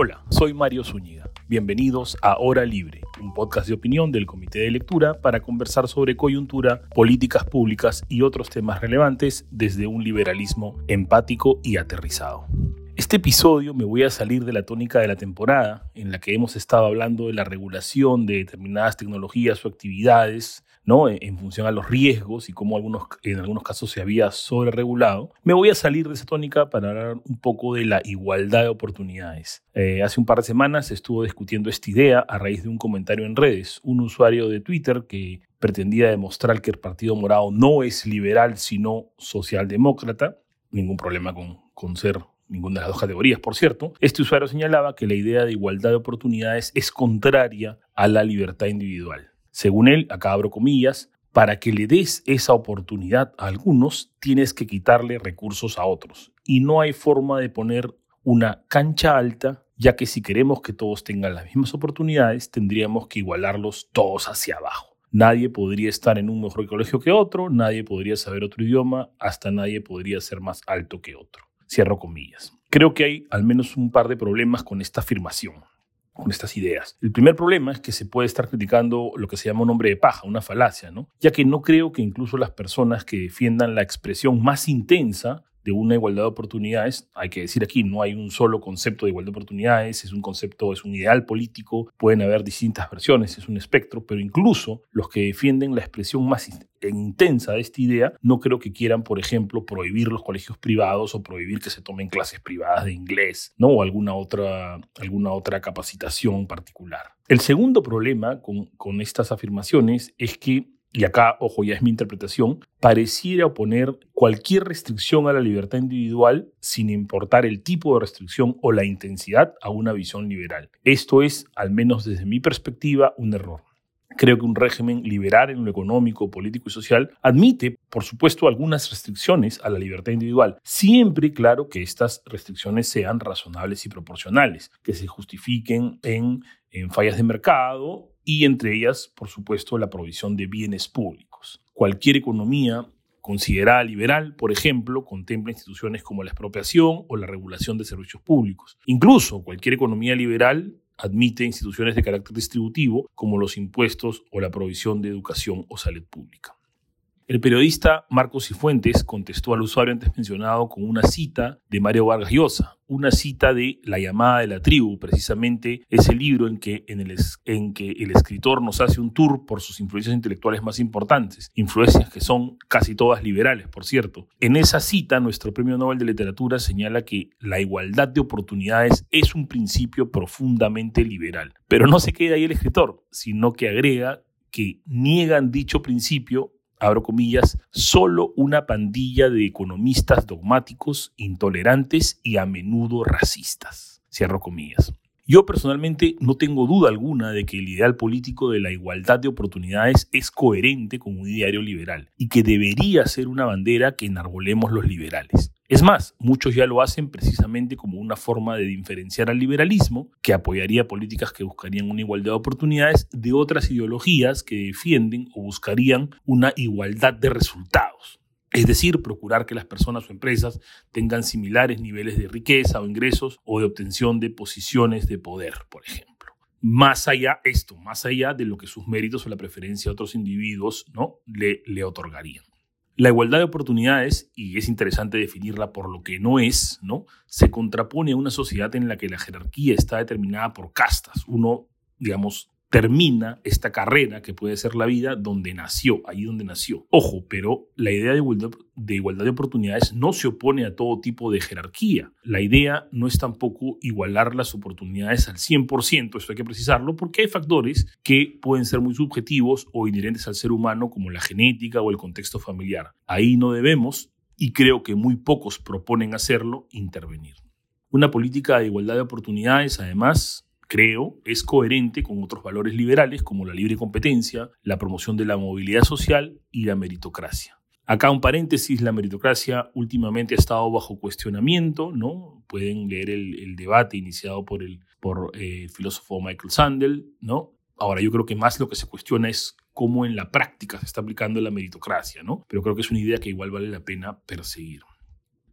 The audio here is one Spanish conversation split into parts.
Hola, soy Mario Zúñiga. Bienvenidos a Hora Libre, un podcast de opinión del Comité de Lectura para conversar sobre coyuntura, políticas públicas y otros temas relevantes desde un liberalismo empático y aterrizado. Este episodio me voy a salir de la tónica de la temporada, en la que hemos estado hablando de la regulación de determinadas tecnologías o actividades, ¿no? En función a los riesgos y cómo en algunos casos se había sobreregulado, me voy a salir de esa tónica para hablar un poco de la igualdad de oportunidades. Eh, hace un par de semanas estuvo discutiendo esta idea a raíz de un comentario en redes. Un usuario de Twitter que pretendía demostrar que el Partido Morado no es liberal, sino socialdemócrata. Ningún problema con, con ser ninguna de las dos categorías, por cierto, este usuario señalaba que la idea de igualdad de oportunidades es contraria a la libertad individual. Según él, acá abro comillas, para que le des esa oportunidad a algunos, tienes que quitarle recursos a otros. Y no hay forma de poner una cancha alta, ya que si queremos que todos tengan las mismas oportunidades, tendríamos que igualarlos todos hacia abajo. Nadie podría estar en un mejor colegio que otro, nadie podría saber otro idioma, hasta nadie podría ser más alto que otro. Cierro comillas. Creo que hay al menos un par de problemas con esta afirmación con estas ideas. El primer problema es que se puede estar criticando lo que se llama un hombre de paja, una falacia, ¿no? Ya que no creo que incluso las personas que defiendan la expresión más intensa de una igualdad de oportunidades. Hay que decir aquí, no hay un solo concepto de igualdad de oportunidades, es un concepto, es un ideal político, pueden haber distintas versiones, es un espectro, pero incluso los que defienden la expresión más intensa de esta idea, no creo que quieran, por ejemplo, prohibir los colegios privados o prohibir que se tomen clases privadas de inglés, ¿no? O alguna otra, alguna otra capacitación particular. El segundo problema con, con estas afirmaciones es que y acá, ojo, ya es mi interpretación, pareciera oponer cualquier restricción a la libertad individual sin importar el tipo de restricción o la intensidad a una visión liberal. Esto es, al menos desde mi perspectiva, un error. Creo que un régimen liberal en lo económico, político y social admite, por supuesto, algunas restricciones a la libertad individual, siempre claro que estas restricciones sean razonables y proporcionales, que se justifiquen en, en fallas de mercado y entre ellas, por supuesto, la provisión de bienes públicos. Cualquier economía considerada liberal, por ejemplo, contempla instituciones como la expropiación o la regulación de servicios públicos. Incluso cualquier economía liberal admite instituciones de carácter distributivo como los impuestos o la provisión de educación o salud pública. El periodista Marcos Cifuentes contestó al usuario antes mencionado con una cita de Mario Vargas Llosa, una cita de La llamada de la tribu, precisamente ese libro en que, en, el, en que el escritor nos hace un tour por sus influencias intelectuales más importantes, influencias que son casi todas liberales, por cierto. En esa cita, nuestro Premio Nobel de Literatura señala que la igualdad de oportunidades es un principio profundamente liberal. Pero no se queda ahí el escritor, sino que agrega que niegan dicho principio abro comillas, solo una pandilla de economistas dogmáticos, intolerantes y a menudo racistas. Cierro comillas. Yo personalmente no tengo duda alguna de que el ideal político de la igualdad de oportunidades es coherente con un ideario liberal y que debería ser una bandera que enarbolemos los liberales. Es más, muchos ya lo hacen precisamente como una forma de diferenciar al liberalismo, que apoyaría políticas que buscarían una igualdad de oportunidades, de otras ideologías que defienden o buscarían una igualdad de resultados. Es decir, procurar que las personas o empresas tengan similares niveles de riqueza o ingresos o de obtención de posiciones de poder, por ejemplo. Más allá esto, más allá de lo que sus méritos o la preferencia de otros individuos ¿no? le, le otorgarían. La igualdad de oportunidades, y es interesante definirla por lo que no es, ¿no? se contrapone a una sociedad en la que la jerarquía está determinada por castas. Uno, digamos, termina esta carrera que puede ser la vida donde nació, ahí donde nació. Ojo, pero la idea de igualdad, de oportunidades no se opone a todo tipo de jerarquía. La idea no es tampoco igualar las oportunidades al 100%, esto hay que precisarlo, porque hay factores que pueden ser muy subjetivos o inherentes al ser humano, como la genética o el contexto familiar. Ahí no debemos, y creo que muy pocos proponen hacerlo, intervenir. Una política de igualdad de oportunidades, además, creo, es coherente con otros valores liberales como la libre competencia, la promoción de la movilidad social y la meritocracia. Acá un paréntesis, la meritocracia últimamente ha estado bajo cuestionamiento, ¿no? Pueden leer el, debate iniciado por el, eh, filósofo Michael Sandel, ¿no? Ahora yo creo que más lo que se cuestiona es cómo en la práctica se está aplicando la meritocracia, ¿no? Pero creo que es una idea que igual vale la pena perseguir.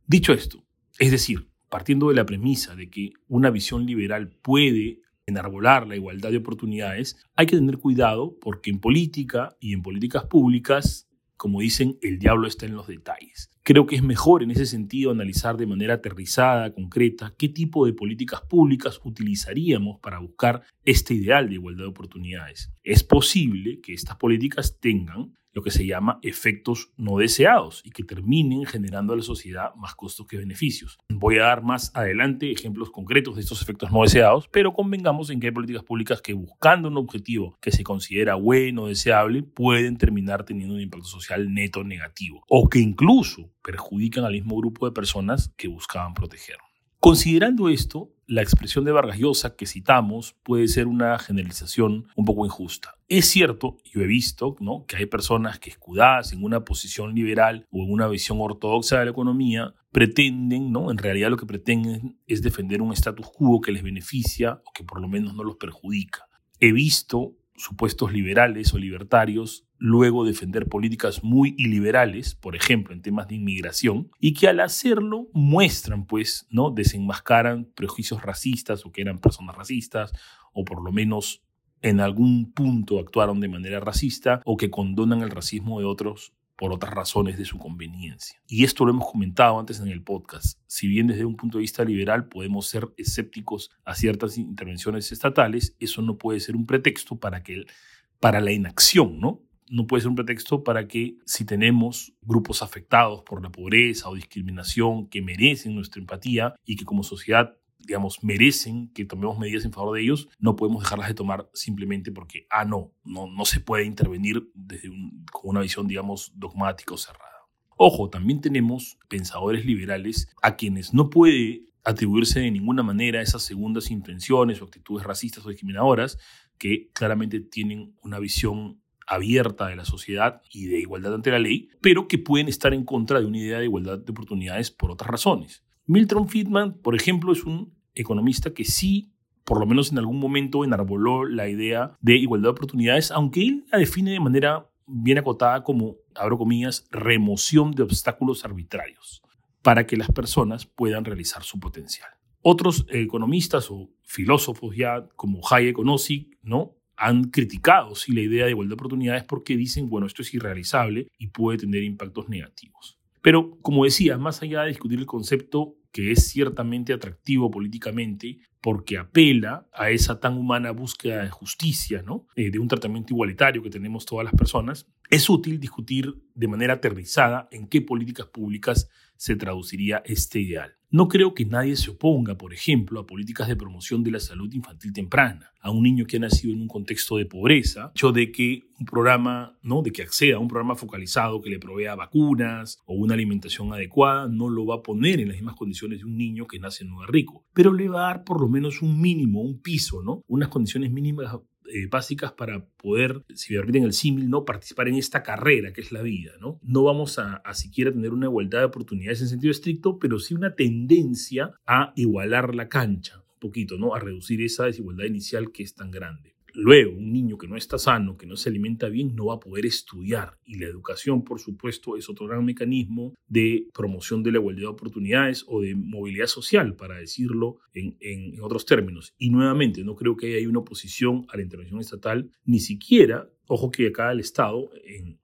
Dicho esto, es decir, partiendo de la premisa de que una visión liberal puede enarbolar la igualdad de oportunidades, hay que tener cuidado porque en política y en políticas públicas, como dicen, el diablo está en los detalles. Creo que es mejor en ese sentido analizar de manera aterrizada, concreta, qué tipo de políticas públicas utilizaríamos para buscar este ideal de igualdad de oportunidades. Es posible que estas políticas tengan lo que se llama efectos no deseados y que terminen generando a la sociedad más costos que beneficios. Voy a dar más adelante ejemplos concretos de estos efectos no deseados, pero convengamos en que hay políticas públicas que buscando un objetivo que se considera bueno o deseable pueden terminar teniendo un impacto social neto negativo o que incluso perjudican al mismo grupo de personas que buscaban proteger. Considerando esto, la expresión de Vargas Llosa que citamos puede ser una generalización un poco injusta. Es cierto, yo he visto ¿no? que hay personas que escudadas en una posición liberal o en una visión ortodoxa de la economía pretenden, ¿no? en realidad lo que pretenden es defender un status quo que les beneficia o que por lo menos no los perjudica. He visto supuestos liberales o libertarios luego defender políticas muy iliberales, por ejemplo, en temas de inmigración, y que al hacerlo muestran, pues, ¿no? desenmascaran prejuicios racistas o que eran personas racistas, o por lo menos en algún punto actuaron de manera racista, o que condonan el racismo de otros por otras razones de su conveniencia. Y esto lo hemos comentado antes en el podcast. Si bien desde un punto de vista liberal podemos ser escépticos a ciertas intervenciones estatales, eso no puede ser un pretexto para, que, para la inacción, ¿no? No puede ser un pretexto para que si tenemos grupos afectados por la pobreza o discriminación que merecen nuestra empatía y que como sociedad digamos, merecen que tomemos medidas en favor de ellos, no podemos dejarlas de tomar simplemente porque, ah, no, no, no se puede intervenir desde con una visión, digamos, dogmática o cerrada. Ojo, también tenemos pensadores liberales a quienes no puede atribuirse de ninguna manera esas segundas intenciones o actitudes racistas o discriminadoras que claramente tienen una visión abierta de la sociedad y de igualdad ante la ley, pero que pueden estar en contra de una idea de igualdad de oportunidades por otras razones. Milton Friedman, por ejemplo, es un economista que sí, por lo menos en algún momento, enarboló la idea de igualdad de oportunidades, aunque él la define de manera bien acotada como, abro comillas, remoción de obstáculos arbitrarios para que las personas puedan realizar su potencial. Otros economistas o filósofos ya como Hayek o Nozick, ¿no? Han criticado sí, la idea de igualdad de oportunidades porque dicen, bueno, esto es irrealizable y puede tener impactos negativos. Pero, como decía, más allá de discutir el concepto, que es ciertamente atractivo políticamente, porque apela a esa tan humana búsqueda de justicia, ¿no? Eh, de un tratamiento igualitario que tenemos todas las personas, es útil discutir de manera aterrizada en qué políticas públicas se traduciría este ideal. No creo que nadie se oponga, por ejemplo, a políticas de promoción de la salud infantil temprana, a un niño que ha nacido en un contexto de pobreza, hecho de que un programa, ¿no? de que acceda a un programa focalizado que le provea vacunas o una alimentación adecuada, no lo va a poner en las mismas condiciones de un niño que nace no es rico, pero le va a dar por lo menos un mínimo, un piso, ¿no? Unas condiciones mínimas eh, básicas para poder, si me permiten el símil, ¿no? participar en esta carrera que es la vida. No, no vamos a, siquiera tener una igualdad de oportunidades en sentido estricto, pero sí una tendencia a igualar la cancha un poquito, ¿no? a reducir esa desigualdad inicial que es tan grande. Luego, un niño que no está sano, que no se alimenta bien, no va a poder estudiar. Y la educación, por supuesto, es otro gran mecanismo de promoción de la igualdad de oportunidades o de movilidad social, para decirlo en, otros términos. Y nuevamente, no creo que haya una oposición a la intervención estatal, ni siquiera, ojo que acá el Estado,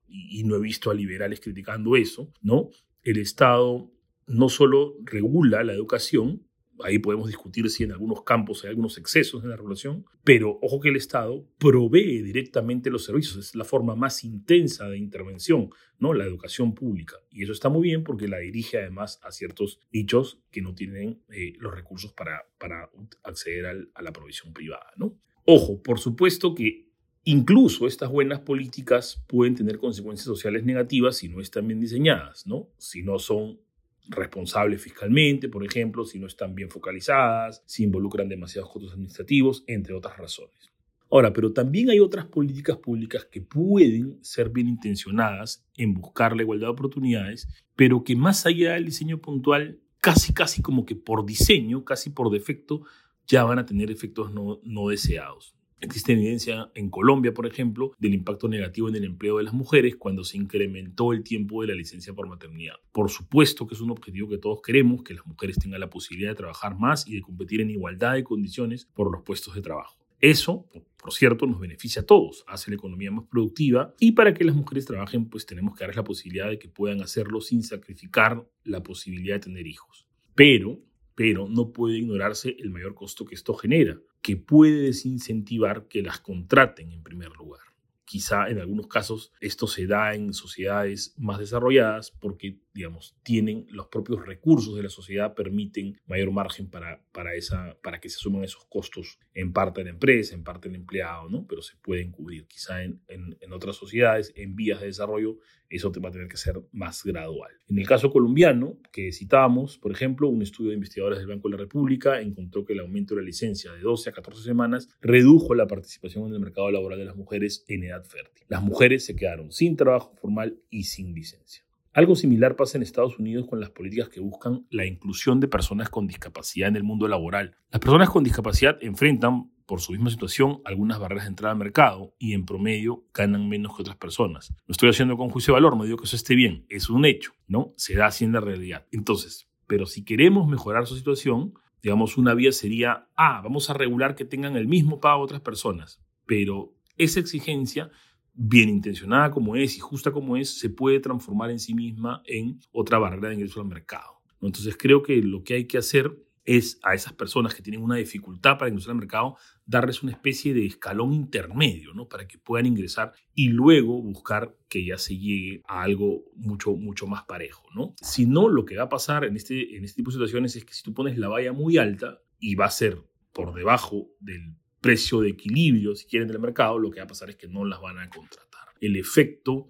y no he visto a liberales criticando eso, ¿no? El Estado no solo regula la educación, ahí podemos discutir si en algunos campos hay algunos excesos en la regulación, pero ojo que el Estado provee directamente los servicios, es la forma más intensa de intervención, ¿no? La educación pública. Y eso está muy bien porque la dirige además a ciertos nichos que no tienen eh, los recursos para, para acceder a la provisión privada, ¿no? Ojo, por supuesto que Incluso estas buenas políticas pueden tener consecuencias sociales negativas si no están bien diseñadas, ¿no? Si no son responsables fiscalmente, por ejemplo, si no están bien focalizadas, si involucran demasiados costos administrativos, entre otras razones. Ahora, pero también hay otras políticas públicas que pueden ser bien intencionadas en buscar la igualdad de oportunidades, pero que más allá del diseño puntual, casi, casi como que por diseño, casi por defecto, ya van a tener efectos no, no deseados. Existe evidencia en Colombia, por ejemplo, del impacto negativo en el empleo de las mujeres cuando se incrementó el tiempo de la licencia por maternidad. Por supuesto que es un objetivo que todos queremos, que las mujeres tengan la posibilidad de trabajar más y de competir en igualdad de condiciones por los puestos de trabajo. Eso, por cierto, nos beneficia a todos, hace la economía más productiva y para que las mujeres trabajen, pues tenemos que darles la posibilidad de que puedan hacerlo sin sacrificar la posibilidad de tener hijos. Pero, pero no puede ignorarse el mayor costo que esto genera, que puede desincentivar que las contraten en primer lugar. Quizá en algunos casos esto se da en sociedades más desarrolladas porque, digamos, tienen los propios recursos de la sociedad, permiten mayor margen para, para, esa, para que se suman esos costos en parte de la empresa, en parte del empleado, ¿no? Pero se pueden cubrir. Quizá en, en, en otras sociedades, en vías de desarrollo, eso va a tener que ser más gradual. En el caso colombiano, que citábamos, por ejemplo, un estudio de investigadores del Banco de la República encontró que el aumento de la licencia de 12 a 14 semanas redujo la participación en el mercado laboral de las mujeres en edad fértil. Las mujeres se quedaron sin trabajo formal y sin licencia. Algo similar pasa en Estados Unidos con las políticas que buscan la inclusión de personas con discapacidad en el mundo laboral. Las personas con discapacidad enfrentan por su misma situación algunas barreras de entrada al mercado y en promedio ganan menos que otras personas. No estoy haciendo con juicio de valor, no digo que eso esté bien, es un hecho, ¿no? Se da así en la realidad. Entonces, pero si queremos mejorar su situación, digamos, una vía sería, ah, vamos a regular que tengan el mismo pago otras personas, pero esa exigencia bien intencionada como es y justa como es, se puede transformar en sí misma en otra barrera de ingreso al mercado. Entonces creo que lo que hay que hacer es a esas personas que tienen una dificultad para ingresar al mercado, darles una especie de escalón intermedio, ¿no? Para que puedan ingresar y luego buscar que ya se llegue a algo mucho, mucho más parejo, ¿no? Si no, lo que va a pasar en este, en este tipo de situaciones es que si tú pones la valla muy alta y va a ser por debajo del precio de equilibrio, si quieren, del mercado, lo que va a pasar es que no las van a contratar. El efecto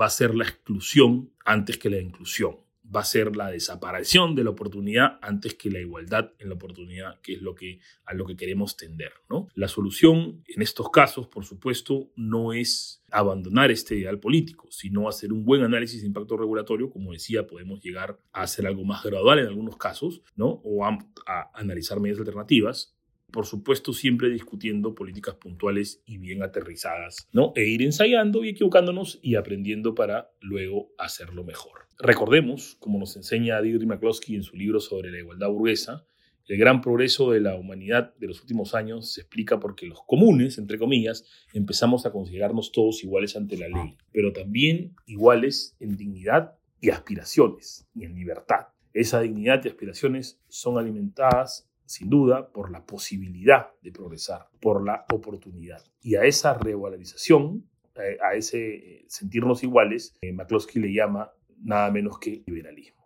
va a ser la exclusión antes que la inclusión va a ser la desaparición de la oportunidad antes que la igualdad en la oportunidad, que es lo que, a lo que queremos tender. ¿no? La solución en estos casos, por supuesto, no es abandonar este ideal político, sino hacer un buen análisis de impacto regulatorio. Como decía, podemos llegar a hacer algo más gradual en algunos casos, ¿no? o a, a analizar medidas alternativas por supuesto siempre discutiendo políticas puntuales y bien aterrizadas, ¿no? E ir ensayando y equivocándonos y aprendiendo para luego hacerlo mejor. Recordemos, como nos enseña Deirdre McCloskey en su libro sobre la igualdad burguesa, el gran progreso de la humanidad de los últimos años se explica porque los comunes, entre comillas, empezamos a considerarnos todos iguales ante la ley, pero también iguales en dignidad y aspiraciones y en libertad. Esa dignidad y aspiraciones son alimentadas sin duda por la posibilidad de progresar, por la oportunidad. Y a esa revalorización, eh, a ese sentirnos iguales, eh, McCloskey le llama nada menos que liberalismo.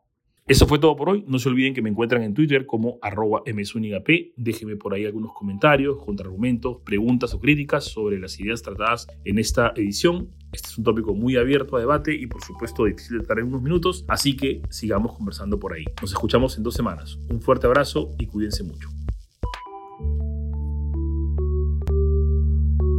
Eso fue todo por hoy. No se olviden que me encuentran en Twitter como arroba msunigap. Déjenme por ahí algunos comentarios, contraargumentos, preguntas o críticas sobre las ideas tratadas en esta edición. Este es un tópico muy abierto a debate y por supuesto difícil de tratar en unos minutos, así que sigamos conversando por ahí. Nos escuchamos en dos semanas. Un fuerte abrazo y cuídense mucho.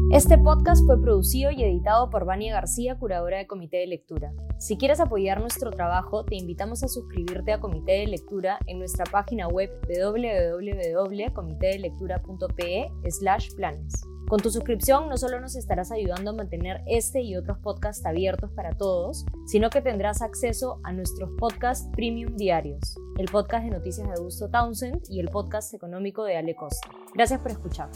Este podcast fue producido y editado por Vania García, curadora de Comité de Lectura. Si quieres apoyar nuestro trabajo, te invitamos a suscribirte a Comité de Lectura en nuestra página web www.comitedelectura.pe/planes. Con tu suscripción no solo nos estarás ayudando a mantener este y otros podcasts abiertos para todos, sino que tendrás acceso a nuestros podcasts premium diarios, el podcast de noticias de Augusto Townsend y el podcast económico de Ale Costa. Gracias por escuchar.